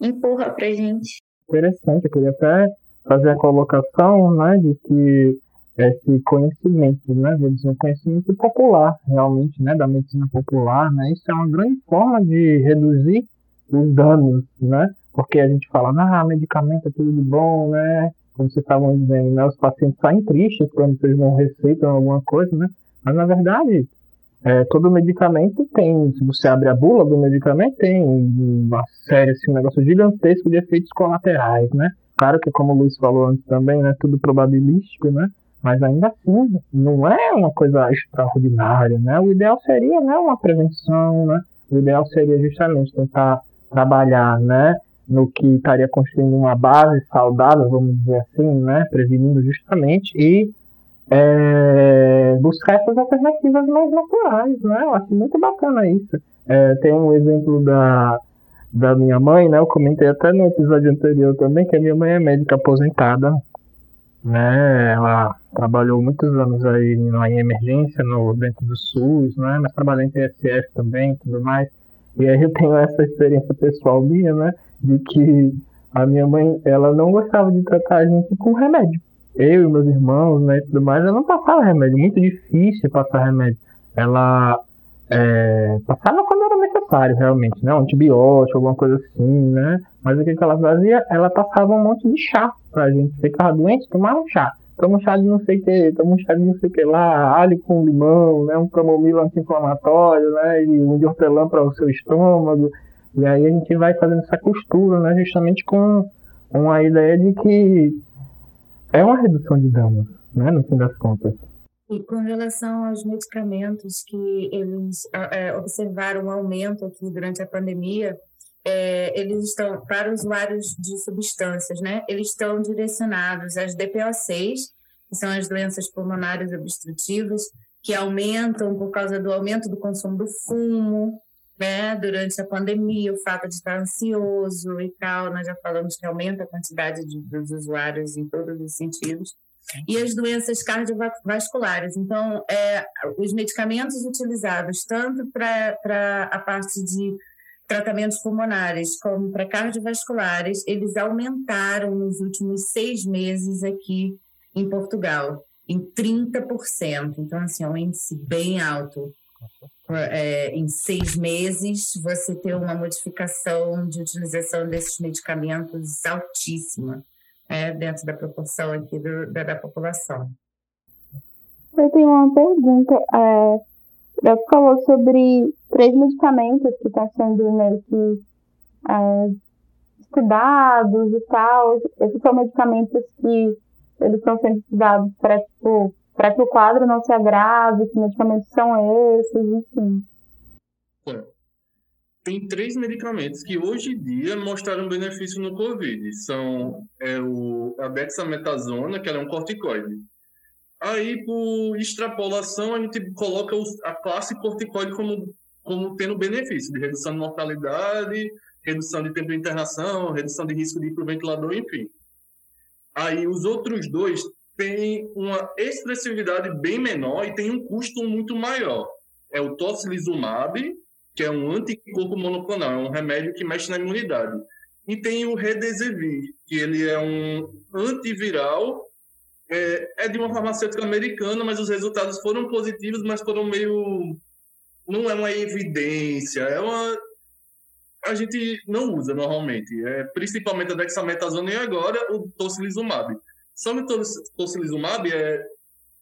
empurra pra gente. interessante. Eu queria até fazer a colocação, né, de que esse conhecimento, né, vou dizer, um conhecimento popular, realmente, né, da medicina popular, né, isso é uma grande forma de reduzir os danos, né, porque a gente fala, ah, medicamento é tudo bom, né, como vocês estavam dizendo, né, os pacientes saem tristes quando vocês não receitam alguma coisa, né, mas na verdade é, todo medicamento tem, se você abre a bula do medicamento, tem uma série, assim, um negócio gigantesco de efeitos colaterais, né? Claro que, como o Luiz falou antes também, né, tudo probabilístico, né? Mas ainda assim, não é uma coisa extraordinária, né? O ideal seria, né, uma prevenção, né? O ideal seria justamente tentar trabalhar, né, no que estaria construindo uma base saudável, vamos dizer assim, né, prevenindo justamente e é, buscar essas alternativas mais naturais, né? Eu acho muito bacana isso. É, tem um exemplo da, da minha mãe, né? Eu comentei até no episódio anterior também que a minha mãe é médica aposentada, né? Ela trabalhou muitos anos aí na em emergência no dentro do SUS, né? Mas trabalhou em TSF também, tudo mais. E aí eu tenho essa experiência pessoal minha, né? De que a minha mãe, ela não gostava de tratar a gente com remédio eu e meus irmãos, né, tudo mais, ela não passava remédio, muito difícil passar remédio. Ela é, passava quando era necessário, realmente, né, um antibiótico, alguma coisa assim, né, mas o que, que ela fazia? Ela passava um monte de chá pra gente, ficava doente, tomava um chá. Toma um chá de não sei o que, toma um chá de não sei o que lá, alho com limão, né, um camomila anti-inflamatório, né, e um de hortelã para o seu estômago. E aí a gente vai fazendo essa costura, né, justamente com uma ideia de que é uma redução de danos, né, no fim das contas. E com relação aos medicamentos que eles é, observaram um aumento aqui durante a pandemia, é, eles estão, para usuários de substâncias, né, eles estão direcionados às DPO6, que são as doenças pulmonares obstrutivas, que aumentam por causa do aumento do consumo do fumo, né, durante a pandemia, o fato de estar ansioso e tal, nós já falamos que aumenta a quantidade de, dos usuários em todos os sentidos. E as doenças cardiovasculares. Então, é, os medicamentos utilizados tanto para a parte de tratamentos pulmonares como para cardiovasculares, eles aumentaram nos últimos seis meses aqui em Portugal, em 30%. Então, assim, é um índice bem alto é, em seis meses, você ter uma modificação de utilização desses medicamentos altíssima é, dentro da proporção aqui do, da, da, população. Eu tenho uma pergunta. É, você falou sobre três medicamentos que estão sendo meio que é, estudados e tal. Esses são medicamentos que eles estão sendo estudados para, tipo, para que o quadro não se agrave, que medicamentos são esses, enfim. Tem três medicamentos que hoje em dia mostraram benefício no Covid. São é, o, a dexametasona, que é um corticoide. Aí, por extrapolação, a gente coloca a classe corticoide como, como tendo benefício de redução de mortalidade, redução de tempo de internação, redução de risco de ir para o ventilador, enfim. Aí, os outros dois tem uma expressividade bem menor e tem um custo muito maior. É o tocilizumab, que é um anticorpo monoclonal, é um remédio que mexe na imunidade. E tem o Redesivir, que ele é um antiviral, é, é de uma farmacêutica americana, mas os resultados foram positivos, mas foram meio... Não é uma evidência, é uma... A gente não usa normalmente, é principalmente a dexametasona e agora o tocilizumab. Tocilizumab é,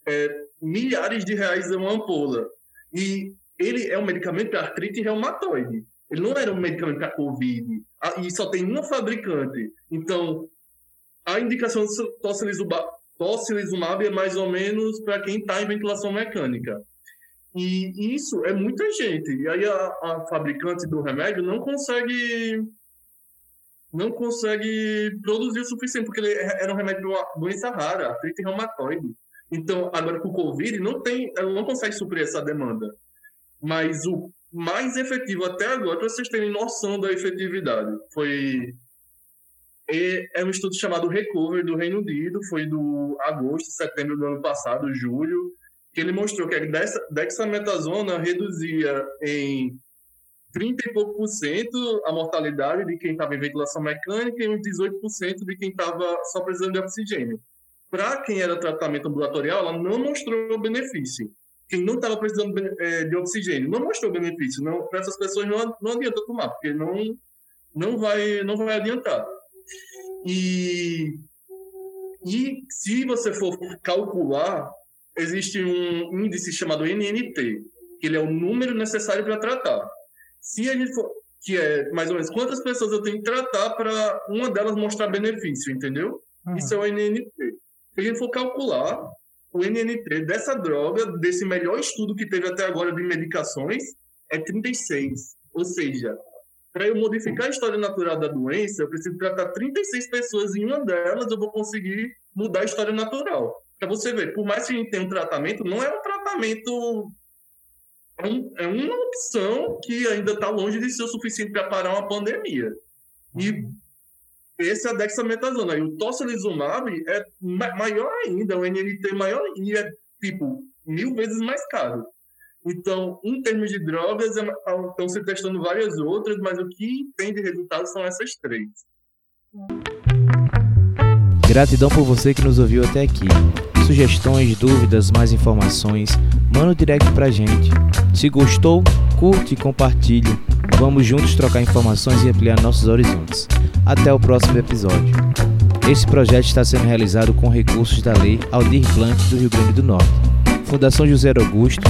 é milhares de reais uma ampola. E ele é um medicamento para artrite reumatoide. Ele não era um medicamento para Covid. Ah, e só tem uma fabricante. Então, a indicação do tocilizumab é mais ou menos para quem está em ventilação mecânica. E isso é muita gente. E aí a, a fabricante do remédio não consegue não consegue produzir o suficiente, porque ele é, era um remédio de uma doença rara, artrite reumatoide. Então, agora com o Covid, não tem, ela não consegue suprir essa demanda. Mas o mais efetivo até agora, para vocês terem noção da efetividade, foi é um estudo chamado Recover do Reino Unido, foi do agosto, setembro do ano passado, julho, que ele mostrou que a dexametasona reduzia em 30 e pouco por cento a mortalidade de quem estava em ventilação mecânica e uns 18% de quem estava só precisando de oxigênio. Para quem era tratamento ambulatorial, ela não mostrou benefício. Quem não estava precisando é, de oxigênio não mostrou benefício. Para essas pessoas não, não adianta tomar, porque não, não, vai, não vai adiantar. E, e se você for calcular, existe um índice chamado NNT, que ele é o número necessário para tratar. Se a gente for, que é mais ou menos quantas pessoas eu tenho que tratar para uma delas mostrar benefício, entendeu? Uhum. Isso é o NNT. Se a gente for calcular o NNT dessa droga, desse melhor estudo que teve até agora de medicações, é 36. Ou seja, para eu modificar a história natural da doença, eu preciso tratar 36 pessoas e uma delas eu vou conseguir mudar a história natural. Para você ver, por mais que a gente tenha um tratamento, não é um tratamento. É, é uma opção que ainda está longe de ser o suficiente para parar uma pandemia. E esse é a dexametasona. E o tocilizumab é maior ainda, o NNT maior e é tipo mil vezes mais caro. Então, em termos de drogas, é estão se testando várias outras, mas o que tem de resultado são essas três. Gratidão por você que nos ouviu até aqui. Sugestões, dúvidas, mais informações, manda um direct pra gente. Se gostou, curte e compartilhe. Vamos juntos trocar informações e ampliar nossos horizontes. Até o próximo episódio. Esse projeto está sendo realizado com recursos da Lei Aldir Blanc do Rio Grande do Norte. Fundação José Augusto,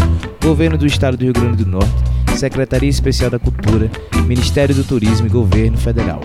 Governo do Estado do Rio Grande do Norte, Secretaria Especial da Cultura, Ministério do Turismo e Governo Federal.